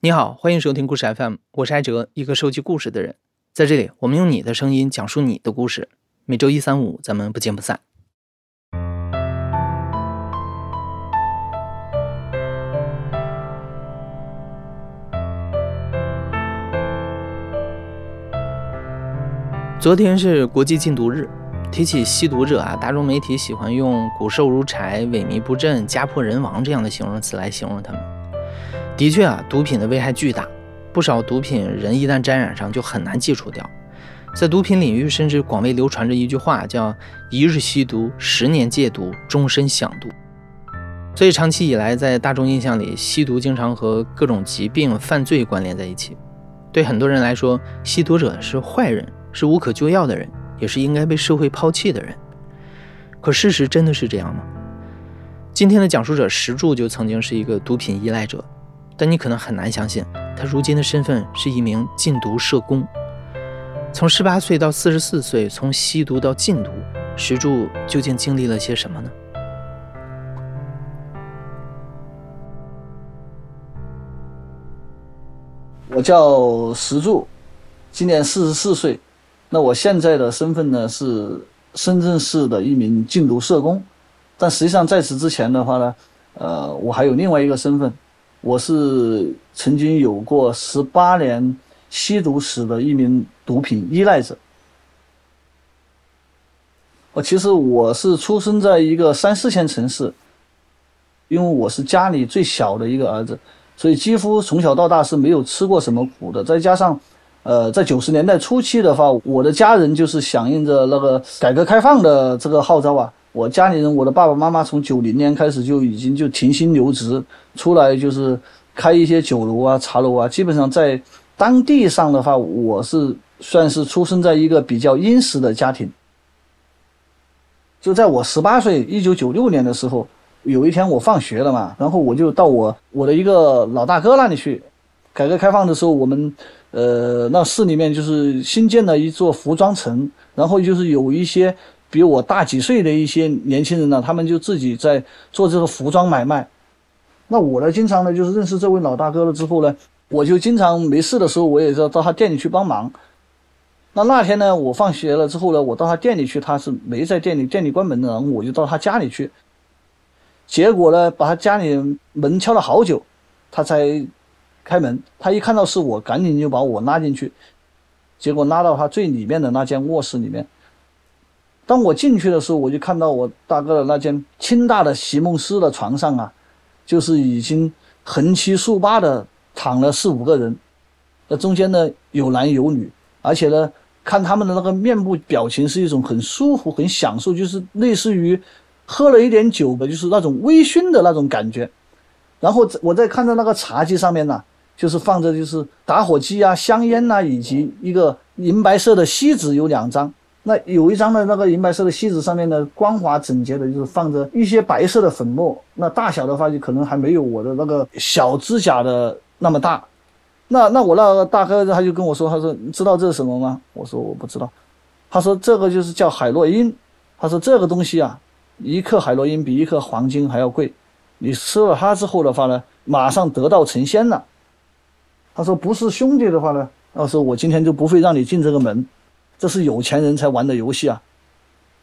你好，欢迎收听故事 FM，我是艾哲，一个收集故事的人。在这里，我们用你的声音讲述你的故事。每周一、三、五，咱们不见不散。昨天是国际禁毒日，提起吸毒者啊，大众媒体喜欢用骨瘦如柴、萎靡不振、家破人亡这样的形容词来形容他们。的确啊，毒品的危害巨大，不少毒品人一旦沾染上就很难戒除掉。在毒品领域，甚至广为流传着一句话，叫“一日吸毒，十年戒毒，终身享毒”。所以长期以来，在大众印象里，吸毒经常和各种疾病、犯罪关联在一起。对很多人来说，吸毒者是坏人，是无可救药的人，也是应该被社会抛弃的人。可事实真的是这样吗？今天的讲述者石柱就曾经是一个毒品依赖者。但你可能很难相信，他如今的身份是一名禁毒社工。从十八岁到四十四岁，从吸毒到禁毒，石柱究竟经历了些什么呢？我叫石柱，今年四十四岁。那我现在的身份呢是深圳市的一名禁毒社工。但实际上在此之前的话呢，呃，我还有另外一个身份。我是曾经有过十八年吸毒史的一名毒品依赖者。我其实我是出生在一个三四线城市，因为我是家里最小的一个儿子，所以几乎从小到大是没有吃过什么苦的。再加上，呃，在九十年代初期的话，我的家人就是响应着那个改革开放的这个号召啊。我家里人，我的爸爸妈妈从九零年开始就已经就停薪留职，出来就是开一些酒楼啊、茶楼啊。基本上在当地上的话，我是算是出生在一个比较殷实的家庭。就在我十八岁，一九九六年的时候，有一天我放学了嘛，然后我就到我我的一个老大哥那里去。改革开放的时候，我们呃那市里面就是新建了一座服装城，然后就是有一些。比我大几岁的一些年轻人呢，他们就自己在做这个服装买卖。那我呢，经常呢就是认识这位老大哥了之后呢，我就经常没事的时候，我也是要到他店里去帮忙。那那天呢，我放学了之后呢，我到他店里去，他是没在店里，店里关门了，然后我就到他家里去。结果呢，把他家里门敲了好久，他才开门。他一看到是我，赶紧就把我拉进去，结果拉到他最里面的那间卧室里面。当我进去的时候，我就看到我大哥的那间清大的席梦思的床上啊，就是已经横七竖八的躺了四五个人，那中间呢有男有女，而且呢看他们的那个面部表情是一种很舒服、很享受，就是类似于喝了一点酒的，就是那种微醺的那种感觉。然后我再看到那个茶几上面呢，就是放着就是打火机啊、香烟呐，以及一个银白色的锡纸有两张。那有一张的那个银白色的锡纸上面呢，光滑整洁的，就是放着一些白色的粉末。那大小的话，就可能还没有我的那个小指甲的那么大。那那我那个大哥他就跟我说，他说你知道这是什么吗？我说我不知道。他说这个就是叫海洛因。他说这个东西啊，一克海洛因比一克黄金还要贵。你吃了它之后的话呢，马上得道成仙了。他说不是兄弟的话呢，到时候我今天就不会让你进这个门。这是有钱人才玩的游戏啊，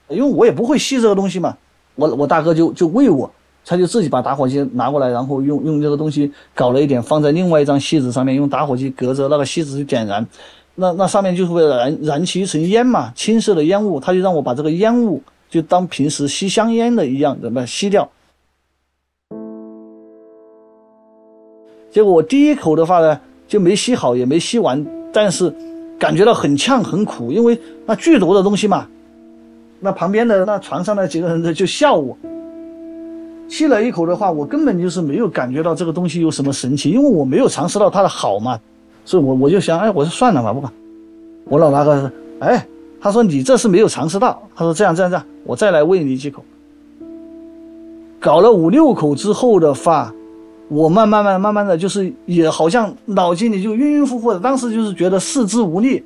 因为我也不会吸这个东西嘛，我我大哥就就喂我，他就自己把打火机拿过来，然后用用这个东西搞了一点，放在另外一张锡纸上面，用打火机隔着那个锡纸去点燃，那那上面就会燃燃起一层烟嘛，青色的烟雾，他就让我把这个烟雾就当平时吸香烟的一样，怎么吸掉？结果我第一口的话呢，就没吸好，也没吸完，但是。感觉到很呛很苦，因为那剧毒的东西嘛。那旁边的那床上那几个人就笑我。吸了一口的话，我根本就是没有感觉到这个东西有什么神奇，因为我没有尝试到它的好嘛。所以我我就想，哎，我说算了吧，不管。我老大哥说，哎，他说你这是没有尝试到。他说这样这样这样，我再来喂你几口。搞了五六口之后的话。我慢慢慢慢慢的就是也好像脑筋里就晕晕乎乎的，当时就是觉得四肢无力，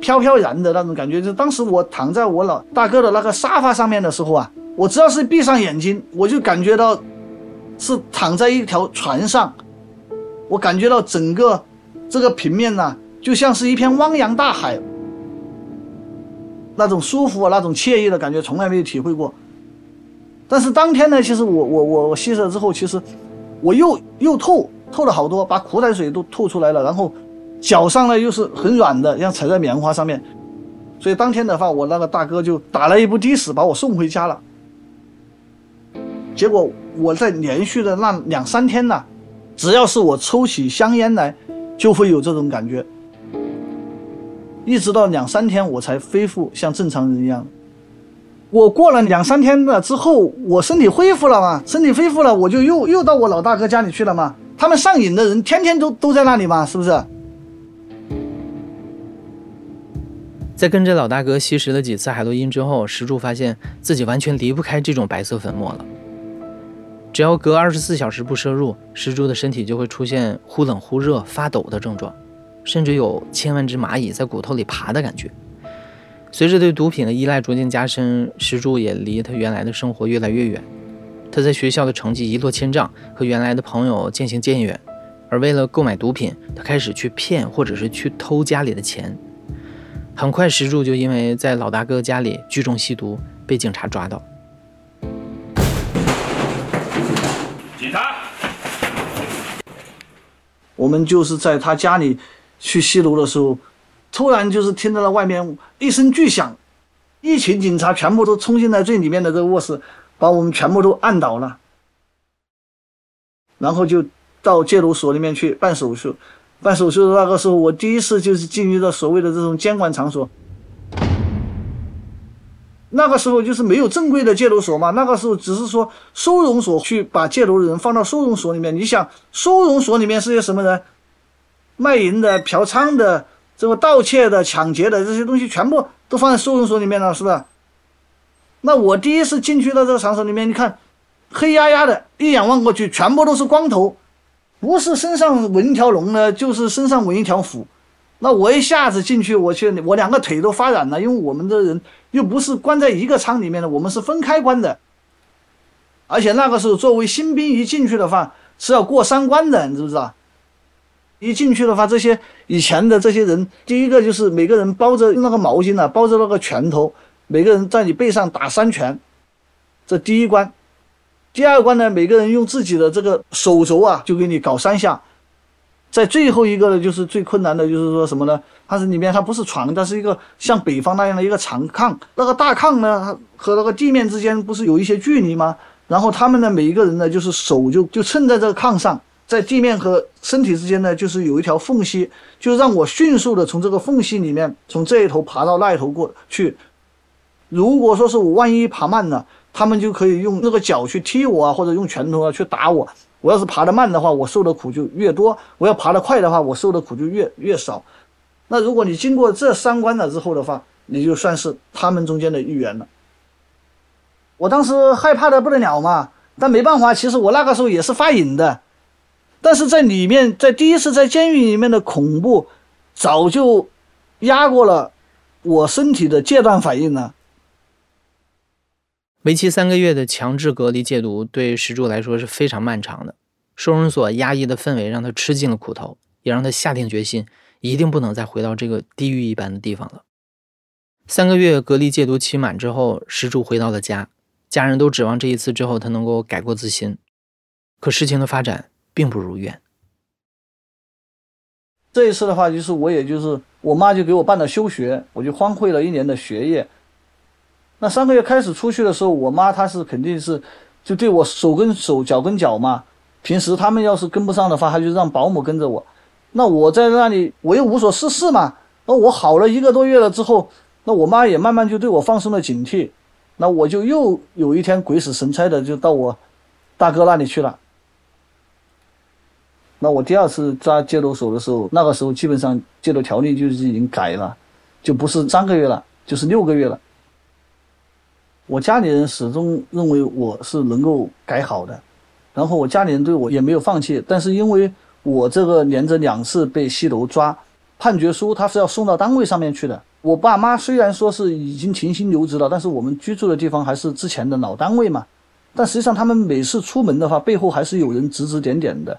飘飘然的那种感觉。就当时我躺在我老大哥的那个沙发上面的时候啊，我只要是闭上眼睛，我就感觉到是躺在一条船上，我感觉到整个这个平面呢，就像是一片汪洋大海，那种舒服，那种惬意的感觉从来没有体会过。但是当天呢，其实我我我我吸了之后，其实我又又透透了好多，把苦胆水都透出来了，然后脚上呢又是很软的，像踩在棉花上面。所以当天的话，我那个大哥就打了一部的士把我送回家了。结果我在连续的那两三天呢，只要是我抽起香烟来，就会有这种感觉。一直到两三天，我才恢复像正常人一样。我过了两三天了之后，我身体恢复了嘛，身体恢复了，我就又又到我老大哥家里去了嘛。他们上瘾的人天天都都在那里嘛，是不是？在跟着老大哥吸食了几次海洛因之后，石柱发现自己完全离不开这种白色粉末了。只要隔二十四小时不摄入，石柱的身体就会出现忽冷忽热、发抖的症状，甚至有千万只蚂蚁在骨头里爬的感觉。随着对毒品的依赖逐渐加深，石柱也离他原来的生活越来越远。他在学校的成绩一落千丈，和原来的朋友渐行渐远。而为了购买毒品，他开始去骗或者是去偷家里的钱。很快，石柱就因为在老大哥家里聚众吸毒，被警察抓到。警察，我们就是在他家里去吸毒的时候，突然就是听到了外面一声巨响，一群警察全部都冲进来最里面的这个卧室，把我们全部都按倒了，然后就到戒毒所里面去办手术。办手术的那个时候，我第一次就是进入到所谓的这种监管场所。那个时候就是没有正规的戒毒所嘛，那个时候只是说收容所去把戒毒的人放到收容所里面。你想，收容所里面是些什么人？卖淫的、嫖娼的、这个盗窃的、抢劫的这些东西，全部都放在收容所里面了，是不是？那我第一次进去到这个场所里面，你看，黑压压的，一眼望过去，全部都是光头。不是身上纹条龙呢，就是身上纹一条虎。那我一下子进去，我去，我两个腿都发软了，因为我们的人又不是关在一个舱里面的，我们是分开关的。而且那个时候，作为新兵一进去的话是要过三关的，你知不知道？一进去的话，这些以前的这些人，第一个就是每个人包着那个毛巾呢，包着那个拳头，每个人在你背上打三拳，这第一关。第二关呢，每个人用自己的这个手肘啊，就给你搞三下。在最后一个呢，就是最困难的，就是说什么呢？它是里面它不是床，它是一个像北方那样的一个长炕。那个大炕呢，和那个地面之间不是有一些距离吗？然后他们呢，每一个人呢，就是手就就蹭在这个炕上，在地面和身体之间呢，就是有一条缝隙，就让我迅速的从这个缝隙里面，从这一头爬到那一头过去。如果说是我万一爬慢了，他们就可以用那个脚去踢我啊，或者用拳头啊去打我。我要是爬得慢的话，我受的苦就越多；我要爬得快的话，我受的苦就越越少。那如果你经过这三关了之后的话，你就算是他们中间的一员了。我当时害怕的不得了嘛，但没办法，其实我那个时候也是发瘾的，但是在里面，在第一次在监狱里面的恐怖，早就压过了我身体的戒断反应了。为期三个月的强制隔离戒毒，对石柱来说是非常漫长的。收容所压抑的氛围让他吃尽了苦头，也让他下定决心，一定不能再回到这个地狱一般的地方了。三个月隔离戒毒期满之后，石柱回到了家，家人都指望这一次之后他能够改过自新。可事情的发展并不如愿。这一次的话，就是我也就是我妈就给我办了休学，我就荒废了一年的学业。那三个月开始出去的时候，我妈她是肯定是，就对我手跟手脚跟脚嘛。平时他们要是跟不上的话，她就让保姆跟着我。那我在那里我又无所事事嘛。那我好了一个多月了之后，那我妈也慢慢就对我放松了警惕。那我就又有一天鬼使神差的就到我大哥那里去了。那我第二次抓戒毒所的时候，那个时候基本上戒毒条例就是已经改了，就不是三个月了，就是六个月了。我家里人始终认为我是能够改好的，然后我家里人对我也没有放弃。但是因为我这个连着两次被吸毒抓，判决书他是要送到单位上面去的。我爸妈虽然说是已经停薪留职了，但是我们居住的地方还是之前的老单位嘛。但实际上他们每次出门的话，背后还是有人指指点点的。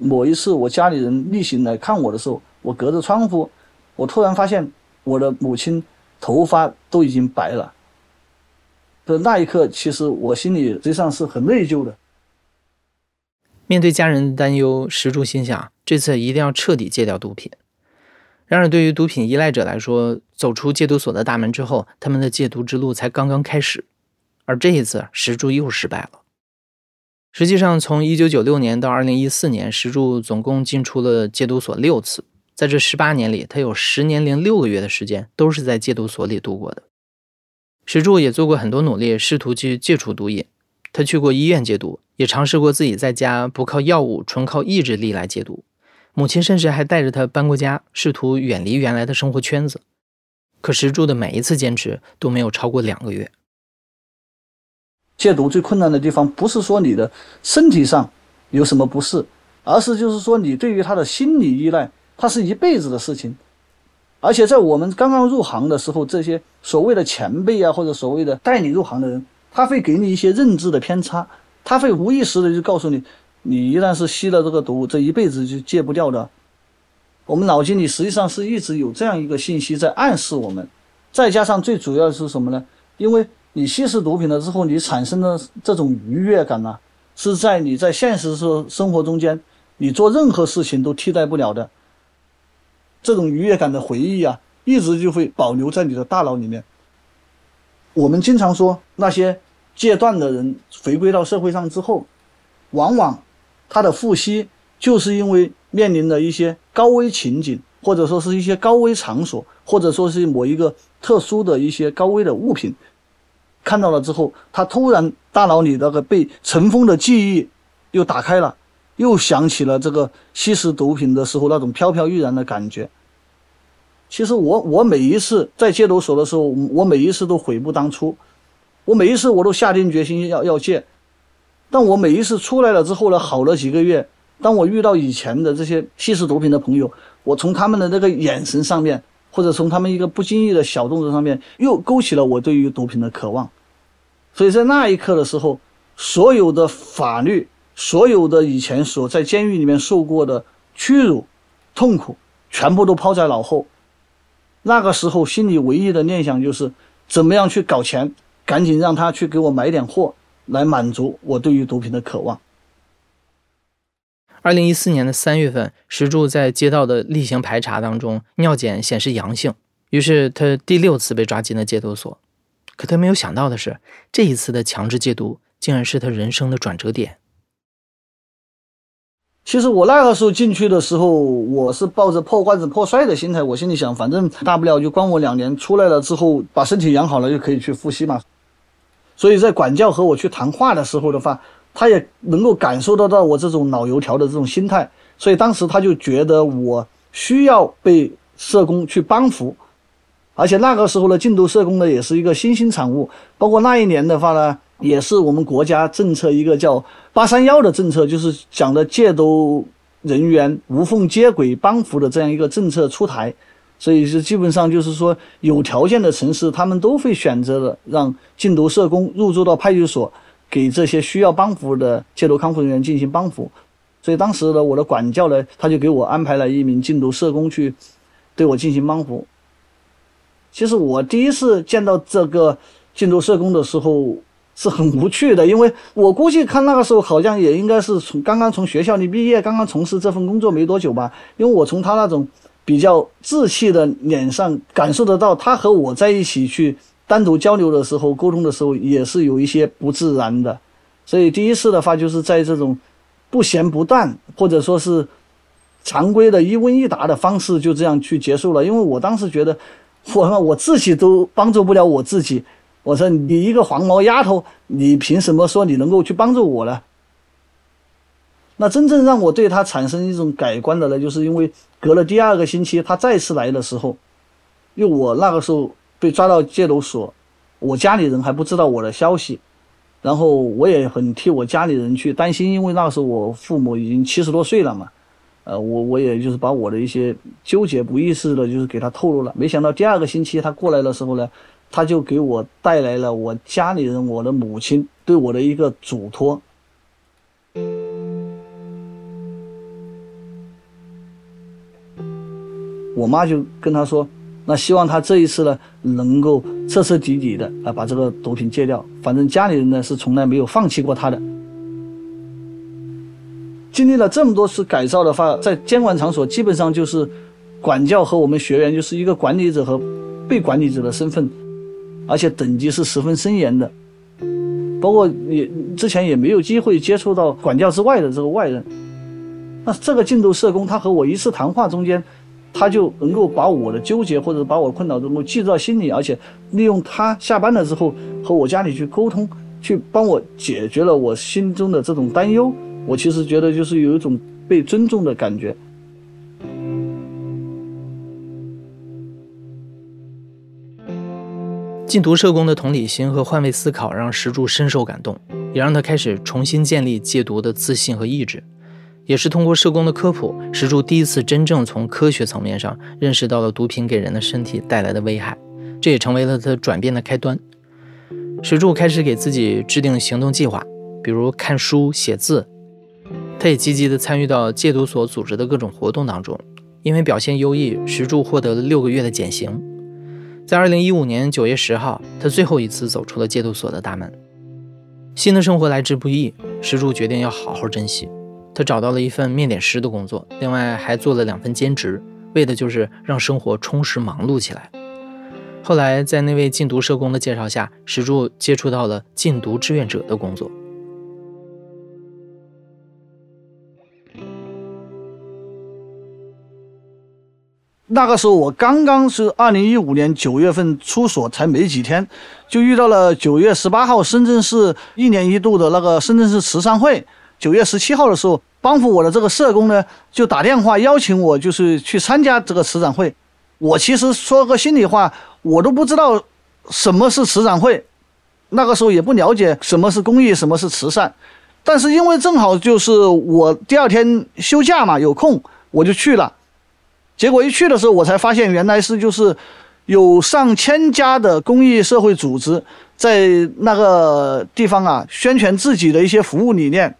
某一次我家里人例行来看我的时候，我隔着窗户，我突然发现我的母亲头发都已经白了。的那一刻，其实我心里实际上是很内疚的。面对家人的担忧，石柱心想，这次一定要彻底戒掉毒品。然而，对于毒品依赖者来说，走出戒毒所的大门之后，他们的戒毒之路才刚刚开始。而这一次，石柱又失败了。实际上，从1996年到2014年，石柱总共进出了戒毒所六次。在这十八年里，他有十年零六个月的时间都是在戒毒所里度过的。石柱也做过很多努力，试图去戒除毒瘾。他去过医院戒毒，也尝试过自己在家不靠药物，纯靠意志力来戒毒。母亲甚至还带着他搬过家，试图远离原来的生活圈子。可石柱的每一次坚持都没有超过两个月。戒毒最困难的地方，不是说你的身体上有什么不适，而是就是说你对于他的心理依赖，它是一辈子的事情。而且在我们刚刚入行的时候，这些所谓的前辈啊，或者所谓的带你入行的人，他会给你一些认知的偏差，他会无意识的就告诉你，你一旦是吸了这个毒，这一辈子就戒不掉的。我们脑筋里实际上是一直有这样一个信息在暗示我们，再加上最主要的是什么呢？因为你吸食毒品了之后，你产生的这种愉悦感呢，是在你在现实生生活中间，你做任何事情都替代不了的。这种愉悦感的回忆啊，一直就会保留在你的大脑里面。我们经常说，那些戒断的人回归到社会上之后，往往他的复吸就是因为面临了一些高危情景，或者说是一些高危场所，或者说是某一个特殊的一些高危的物品。看到了之后，他突然大脑里那个被尘封的记忆又打开了，又想起了这个吸食毒品的时候那种飘飘欲然的感觉。其实我我每一次在戒毒所的时候，我每一次都悔不当初，我每一次我都下定决心要要戒，但我每一次出来了之后呢，好了几个月，当我遇到以前的这些吸食毒品的朋友，我从他们的那个眼神上面。或者从他们一个不经意的小动作上面，又勾起了我对于毒品的渴望。所以在那一刻的时候，所有的法律，所有的以前所在监狱里面受过的屈辱、痛苦，全部都抛在脑后。那个时候，心里唯一的念想就是怎么样去搞钱，赶紧让他去给我买点货，来满足我对于毒品的渴望。二零一四年的三月份，石柱在街道的例行排查当中，尿检显示阳性，于是他第六次被抓进了戒毒所。可他没有想到的是，这一次的强制戒毒竟然是他人生的转折点。其实我那个时候进去的时候，我是抱着破罐子破摔的心态，我心里想，反正大不了就关我两年，出来了之后把身体养好了就可以去复吸嘛。所以在管教和我去谈话的时候的话。他也能够感受得到我这种老油条的这种心态，所以当时他就觉得我需要被社工去帮扶，而且那个时候呢，禁毒社工呢也是一个新兴产物，包括那一年的话呢，也是我们国家政策一个叫“八三幺”的政策，就是讲的戒毒人员无缝接轨帮扶的这样一个政策出台，所以是基本上就是说有条件的城市，他们都会选择的让禁毒社工入驻到派出所。给这些需要帮扶的戒毒康复人员进行帮扶，所以当时呢，我的管教呢，他就给我安排了一名禁毒社工去对我进行帮扶。其实我第一次见到这个禁毒社工的时候是很无趣的，因为我估计看那个时候好像也应该是从刚刚从学校里毕业，刚刚从事这份工作没多久吧。因为我从他那种比较稚气的脸上感受得到，他和我在一起去。单独交流的时候，沟通的时候也是有一些不自然的，所以第一次的话就是在这种不咸不淡，或者说是常规的一问一答的方式，就这样去结束了。因为我当时觉得，我我自己都帮助不了我自己，我说你一个黄毛丫头，你凭什么说你能够去帮助我呢？那真正让我对他产生一种改观的呢，就是因为隔了第二个星期他再次来的时候，因为我那个时候。被抓到戒毒所，我家里人还不知道我的消息，然后我也很替我家里人去担心，因为那时候我父母已经七十多岁了嘛，呃，我我也就是把我的一些纠结不意识的，就是给他透露了。没想到第二个星期他过来的时候呢，他就给我带来了我家里人、我的母亲对我的一个嘱托。我妈就跟他说：“那希望他这一次呢，能够彻彻底底的啊把这个毒品戒掉。反正家里人呢是从来没有放弃过他的。经历了这么多次改造的话，在监管场所基本上就是管教和我们学员就是一个管理者和被管理者的身份，而且等级是十分森严的。包括也之前也没有机会接触到管教之外的这个外人。那这个禁毒社工，他和我一次谈话中间，他就能够把我的纠结或者把我困扰能够记到心里，而且利用他下班了之后和我家里去沟通，去帮我解决了我心中的这种担忧。我其实觉得就是有一种被尊重的感觉。禁毒社工的同理心和换位思考让石柱深受感动，也让他开始重新建立戒毒的自信和意志。也是通过社工的科普，石柱第一次真正从科学层面上认识到了毒品给人的身体带来的危害，这也成为了他转变的开端。石柱开始给自己制定行动计划，比如看书、写字。他也积极地参与到戒毒所组织的各种活动当中，因为表现优异，石柱获得了六个月的减刑。在二零一五年九月十号，他最后一次走出了戒毒所的大门。新的生活来之不易，石柱决定要好好珍惜。他找到了一份面点师的工作，另外还做了两份兼职，为的就是让生活充实忙碌起来。后来，在那位禁毒社工的介绍下，石柱接触到了禁毒志愿者的工作。那个时候我刚刚是二零一五年九月份出所，才没几天，就遇到了九月十八号深圳市一年一度的那个深圳市慈善会。九月十七号的时候，帮扶我的这个社工呢，就打电话邀请我，就是去参加这个慈善会。我其实说个心里话，我都不知道什么是慈善会，那个时候也不了解什么是公益，什么是慈善。但是因为正好就是我第二天休假嘛，有空我就去了。结果一去的时候，我才发现原来是就是有上千家的公益社会组织在那个地方啊宣传自己的一些服务理念。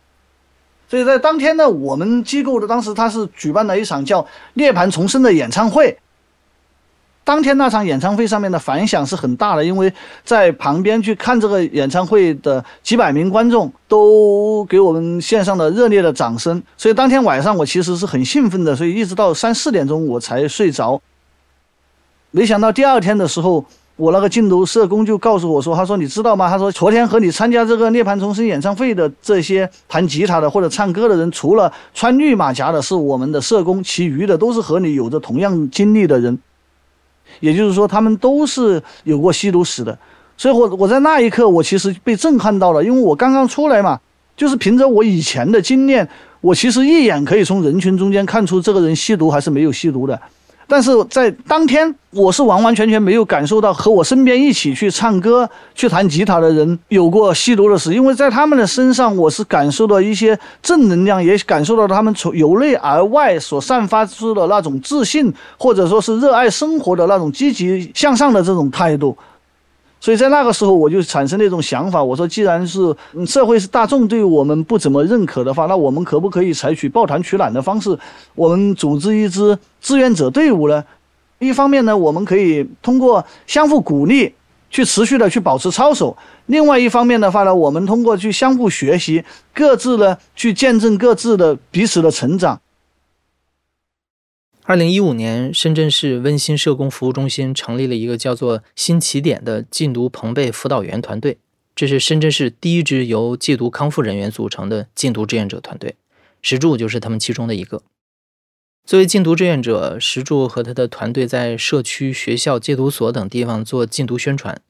所以在当天呢，我们机构的当时他是举办了一场叫《涅槃重生》的演唱会。当天那场演唱会上面的反响是很大的，因为在旁边去看这个演唱会的几百名观众都给我们献上了热烈的掌声，所以当天晚上我其实是很兴奋的，所以一直到三四点钟我才睡着。没想到第二天的时候，我那个禁毒社工就告诉我说：“他说你知道吗？他说昨天和你参加这个涅槃重生演唱会的这些弹吉他的或者唱歌的人，除了穿绿马甲的是我们的社工，其余的都是和你有着同样经历的人。”也就是说，他们都是有过吸毒史的，所以，我我在那一刻，我其实被震撼到了，因为我刚刚出来嘛，就是凭着我以前的经验，我其实一眼可以从人群中间看出这个人吸毒还是没有吸毒的。但是在当天，我是完完全全没有感受到和我身边一起去唱歌、去弹吉他的人有过吸毒的事，因为在他们的身上，我是感受到一些正能量，也感受到他们从由内而外所散发出的那种自信，或者说是热爱生活的那种积极向上的这种态度。所以在那个时候，我就产生了一种想法，我说，既然是社会是大众对我们不怎么认可的话，那我们可不可以采取抱团取暖的方式，我们组织一支志愿者队伍呢？一方面呢，我们可以通过相互鼓励，去持续的去保持操守；另外一方面的话呢，我们通过去相互学习，各自呢去见证各自的彼此的成长。二零一五年，深圳市温馨社工服务中心成立了一个叫做“新起点”的禁毒朋辈辅导员团队。这是深圳市第一支由戒毒康复人员组成的禁毒志愿者团队，石柱就是他们其中的一个。作为禁毒志愿者，石柱和他的团队在社区、学校、戒毒所等地方做禁毒宣传。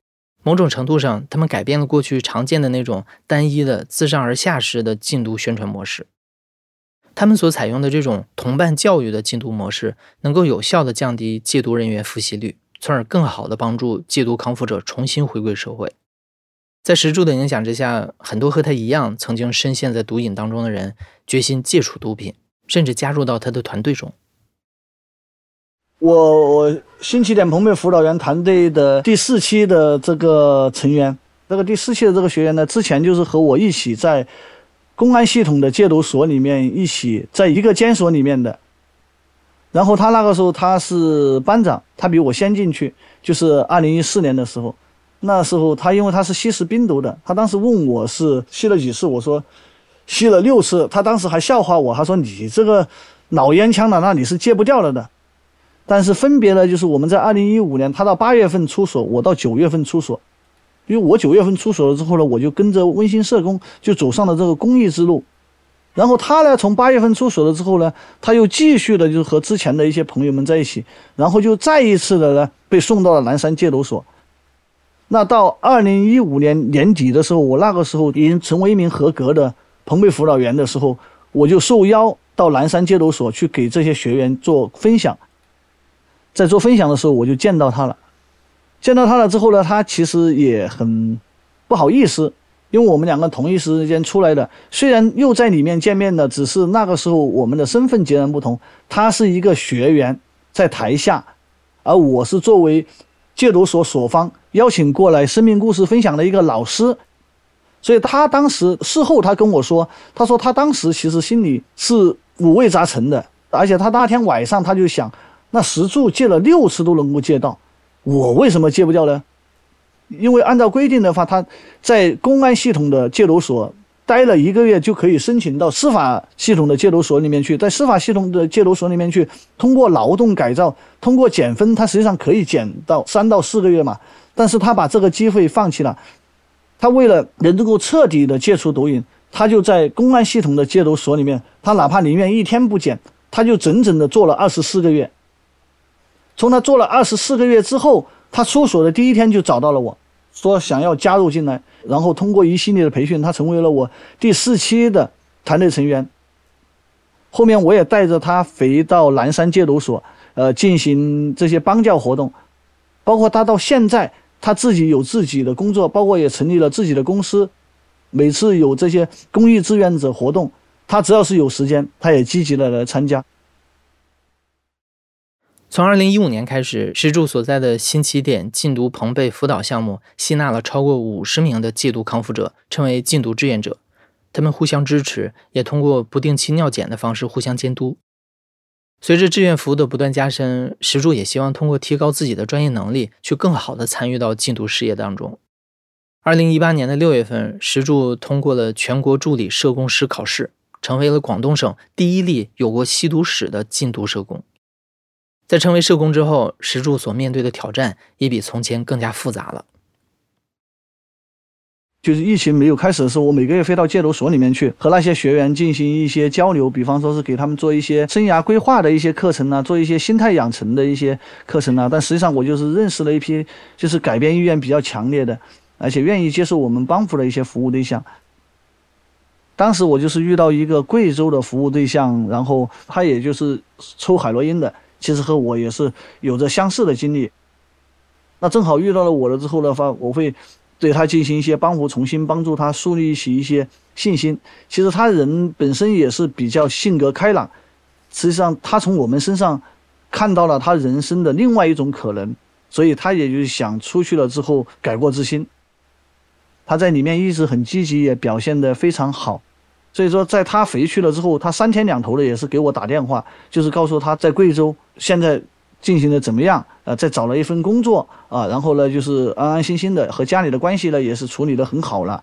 某种程度上，他们改变了过去常见的那种单一的自上而下式的禁毒宣传模式。他们所采用的这种同伴教育的禁毒模式，能够有效地降低戒毒人员复吸率，从而更好地帮助戒毒康复者重新回归社会。在石柱的影响之下，很多和他一样曾经深陷在毒瘾当中的人，决心戒除毒品，甚至加入到他的团队中。我我新起点朋辈辅导员团队的第四期的这个成员，这个第四期的这个学员呢，之前就是和我一起在。公安系统的戒毒所里面一起在一个监所里面的，然后他那个时候他是班长，他比我先进去，就是二零一四年的时候，那时候他因为他是吸食冰毒的，他当时问我是吸了几次，我说吸了六次，他当时还笑话我，他说你这个老烟枪了，那你是戒不掉了的。但是分别呢，就是我们在二零一五年，他到八月份出所，我到九月份出所，因为我九月份出所了之后呢，我就跟着温馨社工就走上了这个公益之路。然后他呢，从八月份出所了之后呢，他又继续的，就是和之前的一些朋友们在一起，然后就再一次的呢，被送到了南山戒毒所。那到二零一五年年底的时候，我那个时候已经成为一名合格的朋辈辅导员的时候，我就受邀到南山戒毒所去给这些学员做分享。在做分享的时候，我就见到他了。见到他了之后呢，他其实也很不好意思。因为我们两个同一时间出来的，虽然又在里面见面的，只是那个时候我们的身份截然不同。他是一个学员在台下，而我是作为戒毒所所方邀请过来生命故事分享的一个老师。所以他当时事后他跟我说，他说他当时其实心里是五味杂陈的，而且他那天晚上他就想，那石柱戒了六次都能够戒到，我为什么戒不掉呢？因为按照规定的话，他在公安系统的戒毒所待了一个月，就可以申请到司法系统的戒毒所里面去。在司法系统的戒毒所里面去，通过劳动改造，通过减分，他实际上可以减到三到四个月嘛。但是他把这个机会放弃了。他为了能够彻底的戒除毒瘾，他就在公安系统的戒毒所里面，他哪怕宁愿一天不减，他就整整的做了二十四个月。从他做了二十四个月之后。他出所的第一天就找到了我，说想要加入进来，然后通过一系列的培训，他成为了我第四期的团队成员。后面我也带着他回到南山戒毒所，呃，进行这些帮教活动，包括他到现在他自己有自己的工作，包括也成立了自己的公司。每次有这些公益志愿者活动，他只要是有时间，他也积极的来参加。从二零一五年开始，石柱所在的新起点禁毒朋辈辅导项目吸纳了超过五十名的戒毒康复者，称为禁毒志愿者。他们互相支持，也通过不定期尿检的方式互相监督。随着志愿服务的不断加深，石柱也希望通过提高自己的专业能力，去更好的参与到禁毒事业当中。二零一八年的六月份，石柱通过了全国助理社工师考试，成为了广东省第一例有过吸毒史的禁毒社工。在成为社工之后，石柱所面对的挑战也比从前更加复杂了。就是疫情没有开始的时候，我每个月飞到戒毒所里面去，和那些学员进行一些交流，比方说是给他们做一些生涯规划的一些课程啊，做一些心态养成的一些课程啊。但实际上，我就是认识了一批就是改变意愿比较强烈的，而且愿意接受我们帮扶的一些服务对象。当时我就是遇到一个贵州的服务对象，然后他也就是抽海洛因的。其实和我也是有着相似的经历，那正好遇到了我了之后的话，我会对他进行一些帮扶，重新帮助他树立起一些信心。其实他人本身也是比较性格开朗，实际上他从我们身上看到了他人生的另外一种可能，所以他也就想出去了之后改过自新。他在里面一直很积极，也表现得非常好。所以说，在他回去了之后，他三天两头的也是给我打电话，就是告诉他在贵州现在进行的怎么样，呃，在找了一份工作啊，然后呢，就是安安心心的和家里的关系呢也是处理的很好了。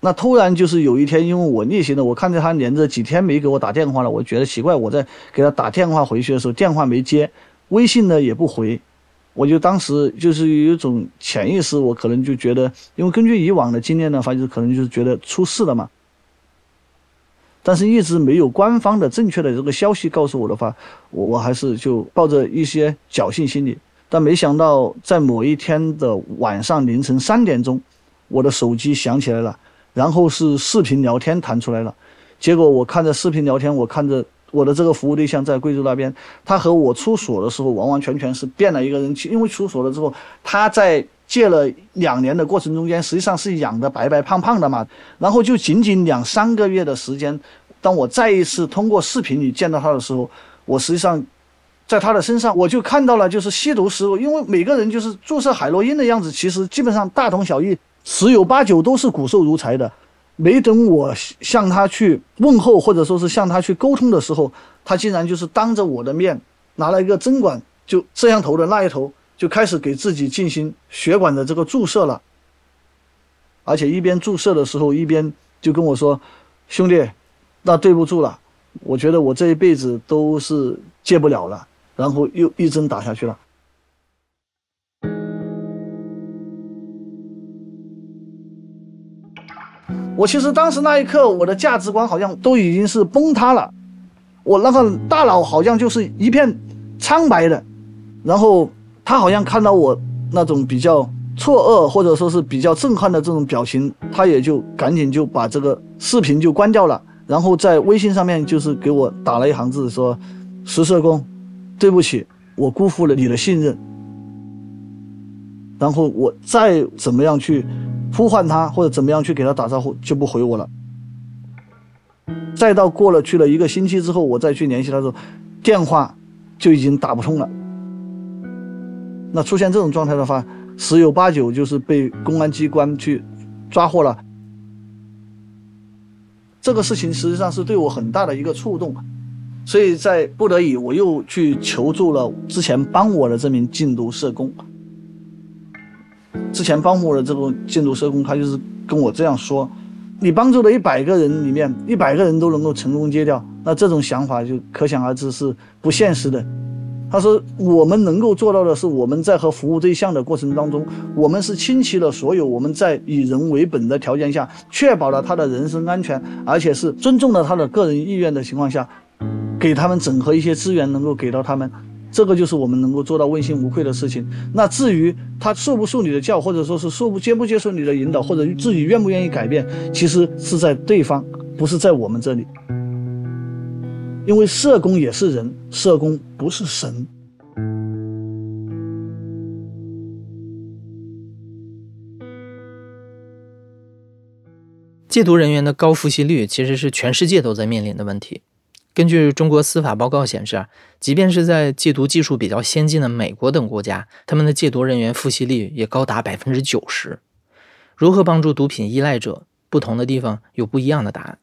那突然就是有一天，因为我逆行了，我看见他连着几天没给我打电话了，我觉得奇怪，我在给他打电话回去的时候，电话没接，微信呢也不回，我就当时就是有一种潜意识，我可能就觉得，因为根据以往的经验呢，反正可能就是觉得出事了嘛。但是一直没有官方的正确的这个消息告诉我的话，我我还是就抱着一些侥幸心理。但没想到在某一天的晚上凌晨三点钟，我的手机响起来了，然后是视频聊天弹出来了。结果我看着视频聊天，我看着我的这个服务对象在贵州那边，他和我出所的时候完完全全是变了一个人。因为出所了之后，他在。戒了两年的过程中间，实际上是养的白白胖胖的嘛，然后就仅仅两三个月的时间，当我再一次通过视频里见到他的时候，我实际上在他的身上我就看到了，就是吸毒时候，因为每个人就是注射海洛因的样子，其实基本上大同小异，十有八九都是骨瘦如柴的。没等我向他去问候，或者说是向他去沟通的时候，他竟然就是当着我的面拿了一个针管，就摄像头的那一头就开始给自己进行血管的这个注射了，而且一边注射的时候一边就跟我说：“兄弟，那对不住了，我觉得我这一辈子都是戒不了了。”然后又一针打下去了。我其实当时那一刻，我的价值观好像都已经是崩塌了，我那个大脑好像就是一片苍白的。然后他好像看到我那种比较错愕或者说是比较震撼的这种表情，他也就赶紧就把这个视频就关掉了，然后在微信上面就是给我打了一行字说：“石社工，对不起，我辜负了你的信任。”然后我再怎么样去。呼唤他或者怎么样去给他打招呼就不回我了。再到过了去了一个星期之后，我再去联系他的时候，电话就已经打不通了。那出现这种状态的话，十有八九就是被公安机关去抓获了。这个事情实际上是对我很大的一个触动，所以在不得已，我又去求助了之前帮我的这名禁毒社工。之前帮我的这个禁毒社工，他就是跟我这样说：“你帮助的一百个人里面，一百个人都能够成功戒掉，那这种想法就可想而知是不现实的。”他说：“我们能够做到的是，我们在和服务对象的过程当中，我们是倾其了所有，我们在以人为本的条件下，确保了他的人身安全，而且是尊重了他的个人意愿的情况下，给他们整合一些资源，能够给到他们。”这个就是我们能够做到问心无愧的事情。那至于他受不受你的教，或者说是受不接不接受你的引导，或者自己愿不愿意改变，其实是在对方，不是在我们这里。因为社工也是人，社工不是神。戒毒人员的高复吸率，其实是全世界都在面临的问题。根据中国司法报告显示啊，即便是在戒毒技术比较先进的美国等国家，他们的戒毒人员复吸率也高达百分之九十。如何帮助毒品依赖者？不同的地方有不一样的答案。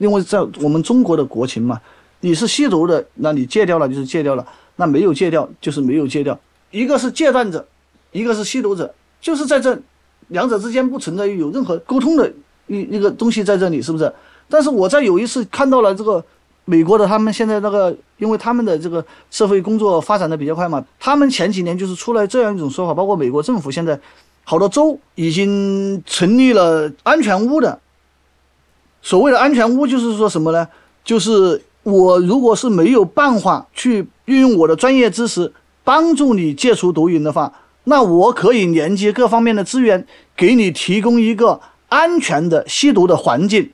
因为在我们中国的国情嘛，你是吸毒的，那你戒掉了就是戒掉了，那没有戒掉就是没有戒掉。一个是戒断者，一个是吸毒者，就是在这两者之间不存在有任何沟通的一一个东西在这里，是不是？但是我在有一次看到了这个美国的，他们现在那个，因为他们的这个社会工作发展的比较快嘛，他们前几年就是出来这样一种说法，包括美国政府现在好多州已经成立了安全屋的。所谓的安全屋就是说什么呢？就是我如果是没有办法去运用我的专业知识帮助你戒除毒瘾的话，那我可以连接各方面的资源，给你提供一个安全的吸毒的环境。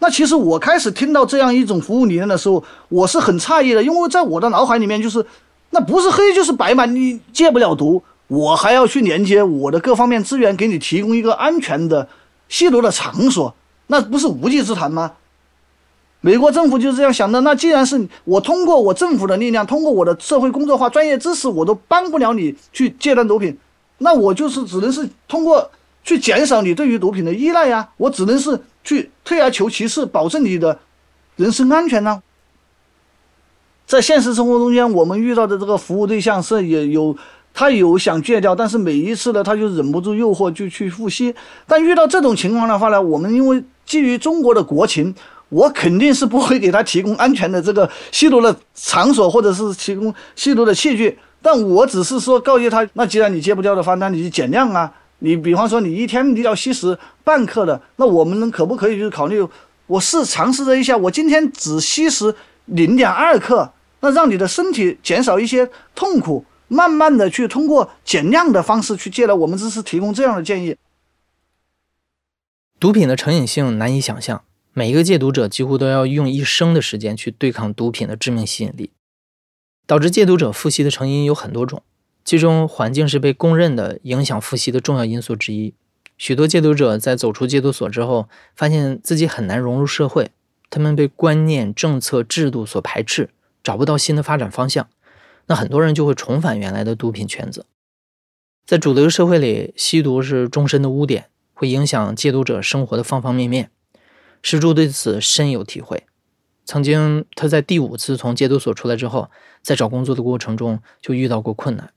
那其实我开始听到这样一种服务理念的时候，我是很诧异的，因为在我的脑海里面就是，那不是黑就是白嘛，你戒不了毒，我还要去连接我的各方面资源，给你提供一个安全的吸毒的场所，那不是无稽之谈吗？美国政府就是这样想的。那既然是我通过我政府的力量，通过我的社会工作化专业知识，我都帮不了你去戒断毒品，那我就是只能是通过去减少你对于毒品的依赖呀，我只能是。去退而求其次，保证你的人身安全呢？在现实生活中间，我们遇到的这个服务对象是也有，他有想戒掉，但是每一次呢，他就忍不住诱惑就去复吸。但遇到这种情况的话呢，我们因为基于中国的国情，我肯定是不会给他提供安全的这个吸毒的场所，或者是提供吸毒的器具。但我只是说告诫他，那既然你戒不掉的话，那你就减量啊。你比方说，你一天你要吸食半克的，那我们可不可以就是考虑，我试尝试着一下，我今天只吸食零点二克，那让你的身体减少一些痛苦，慢慢的去通过减量的方式去戒了。我们只是提供这样的建议。毒品的成瘾性难以想象，每一个戒毒者几乎都要用一生的时间去对抗毒品的致命吸引力，导致戒毒者复吸的成因有很多种。其中，环境是被公认的影响复吸的重要因素之一。许多戒毒者在走出戒毒所之后，发现自己很难融入社会，他们被观念、政策、制度所排斥，找不到新的发展方向。那很多人就会重返原来的毒品圈子。在主流社会里，吸毒是终身的污点，会影响戒毒者生活的方方面面。石柱对此深有体会。曾经他在第五次从戒毒所出来之后，在找工作的过程中就遇到过困难。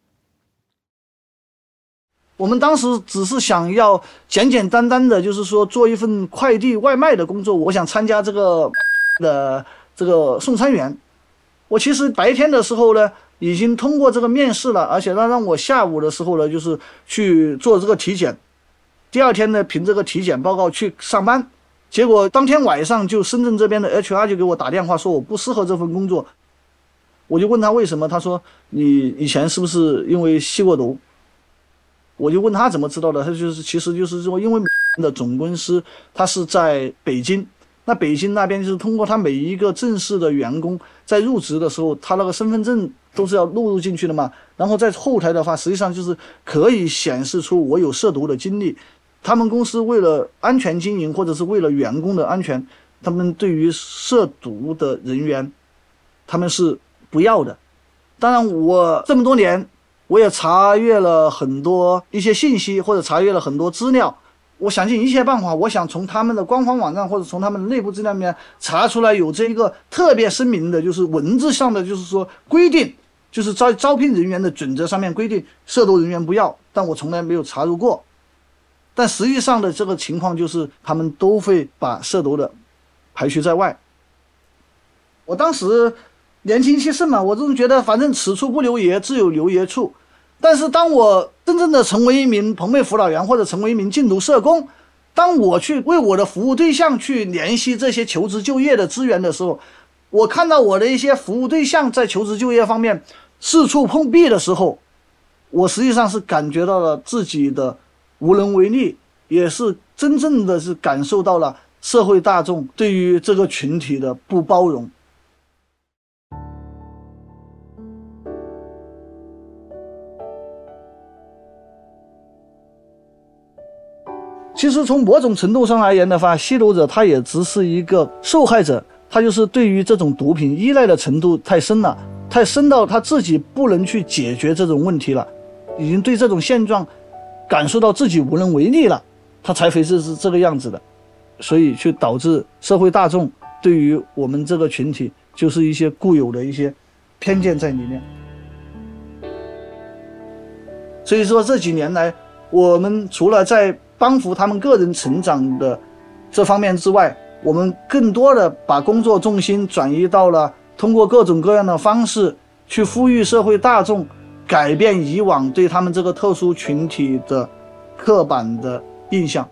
我们当时只是想要简简单单的，就是说做一份快递外卖的工作。我想参加这个的这个送餐员。我其实白天的时候呢，已经通过这个面试了，而且他让我下午的时候呢，就是去做这个体检。第二天呢，凭这个体检报告去上班。结果当天晚上就深圳这边的 HR 就给我打电话说我不适合这份工作。我就问他为什么，他说你以前是不是因为吸过毒？我就问他怎么知道的，他就是其实就是说，因为的总公司他是在北京，那北京那边就是通过他每一个正式的员工在入职的时候，他那个身份证都是要录入进去的嘛。然后在后台的话，实际上就是可以显示出我有涉毒的经历。他们公司为了安全经营，或者是为了员工的安全，他们对于涉毒的人员，他们是不要的。当然，我这么多年。我也查阅了很多一些信息，或者查阅了很多资料。我想尽一切办法，我想从他们的官方网站或者从他们内部资料里面查出来有这一个特别声明的，就是文字上的，就是说规定，就是招招聘人员的准则上面规定涉毒人员不要。但我从来没有查入过。但实际上的这个情况就是，他们都会把涉毒的排除在外。我当时。年轻气盛嘛，我总觉得反正此处不留爷，自有留爷处。但是当我真正的成为一名朋辈辅导员，或者成为一名禁毒社工，当我去为我的服务对象去联系这些求职就业的资源的时候，我看到我的一些服务对象在求职就业方面四处碰壁的时候，我实际上是感觉到了自己的无能为力，也是真正的是感受到了社会大众对于这个群体的不包容。其实从某种程度上而言的话，吸毒者他也只是一个受害者，他就是对于这种毒品依赖的程度太深了，太深到他自己不能去解决这种问题了，已经对这种现状感受到自己无能为力了，他才会是是这个样子的，所以就导致社会大众对于我们这个群体就是一些固有的一些偏见在里面。所以说这几年来，我们除了在帮扶他们个人成长的这方面之外，我们更多的把工作重心转移到了通过各种各样的方式去呼吁社会大众改变以往对他们这个特殊群体的刻板的印象。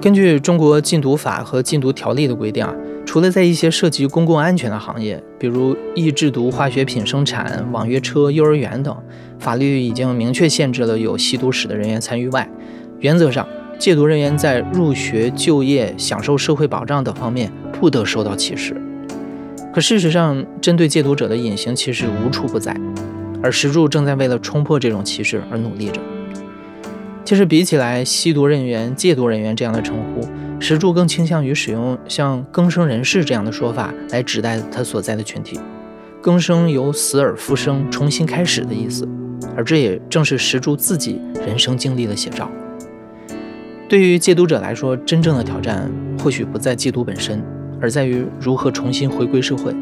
根据中国禁毒法和禁毒条例的规定啊。除了在一些涉及公共安全的行业，比如易制毒化学品生产、网约车、幼儿园等，法律已经明确限制了有吸毒史的人员参与外，原则上，戒毒人员在入学、就业、享受社会保障等方面不得受到歧视。可事实上，针对戒毒者的隐形歧视无处不在，而石柱正在为了冲破这种歧视而努力着。其实，比起来吸毒人员、戒毒人员这样的称呼。石柱更倾向于使用像“更生人士”这样的说法来指代他所在的群体。更生由死而复生、重新开始的意思，而这也正是石柱自己人生经历的写照。对于戒毒者来说，真正的挑战或许不在戒毒本身，而在于如何重新回归社会。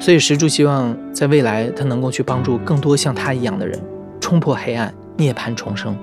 所以，石柱希望在未来，他能够去帮助更多像他一样的人，冲破黑暗，涅槃重生。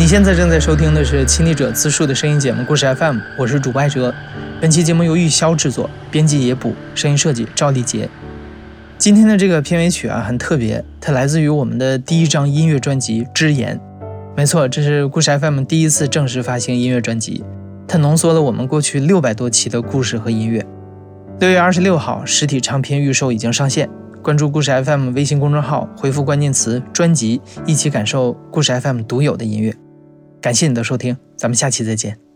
你现在正在收听的是《亲历者自述》的声音节目《故事 FM》，我是主播艾哲。本期节目由玉箫制作，编辑野捕，声音设计赵立杰。今天的这个片尾曲啊，很特别，它来自于我们的第一张音乐专辑《之言》。没错，这是故事 FM 第一次正式发行音乐专辑，它浓缩了我们过去六百多期的故事和音乐。六月二十六号，实体唱片预售已经上线。关注故事 FM 微信公众号，回复关键词“专辑”，一起感受故事 FM 独有的音乐。感谢你的收听，咱们下期再见。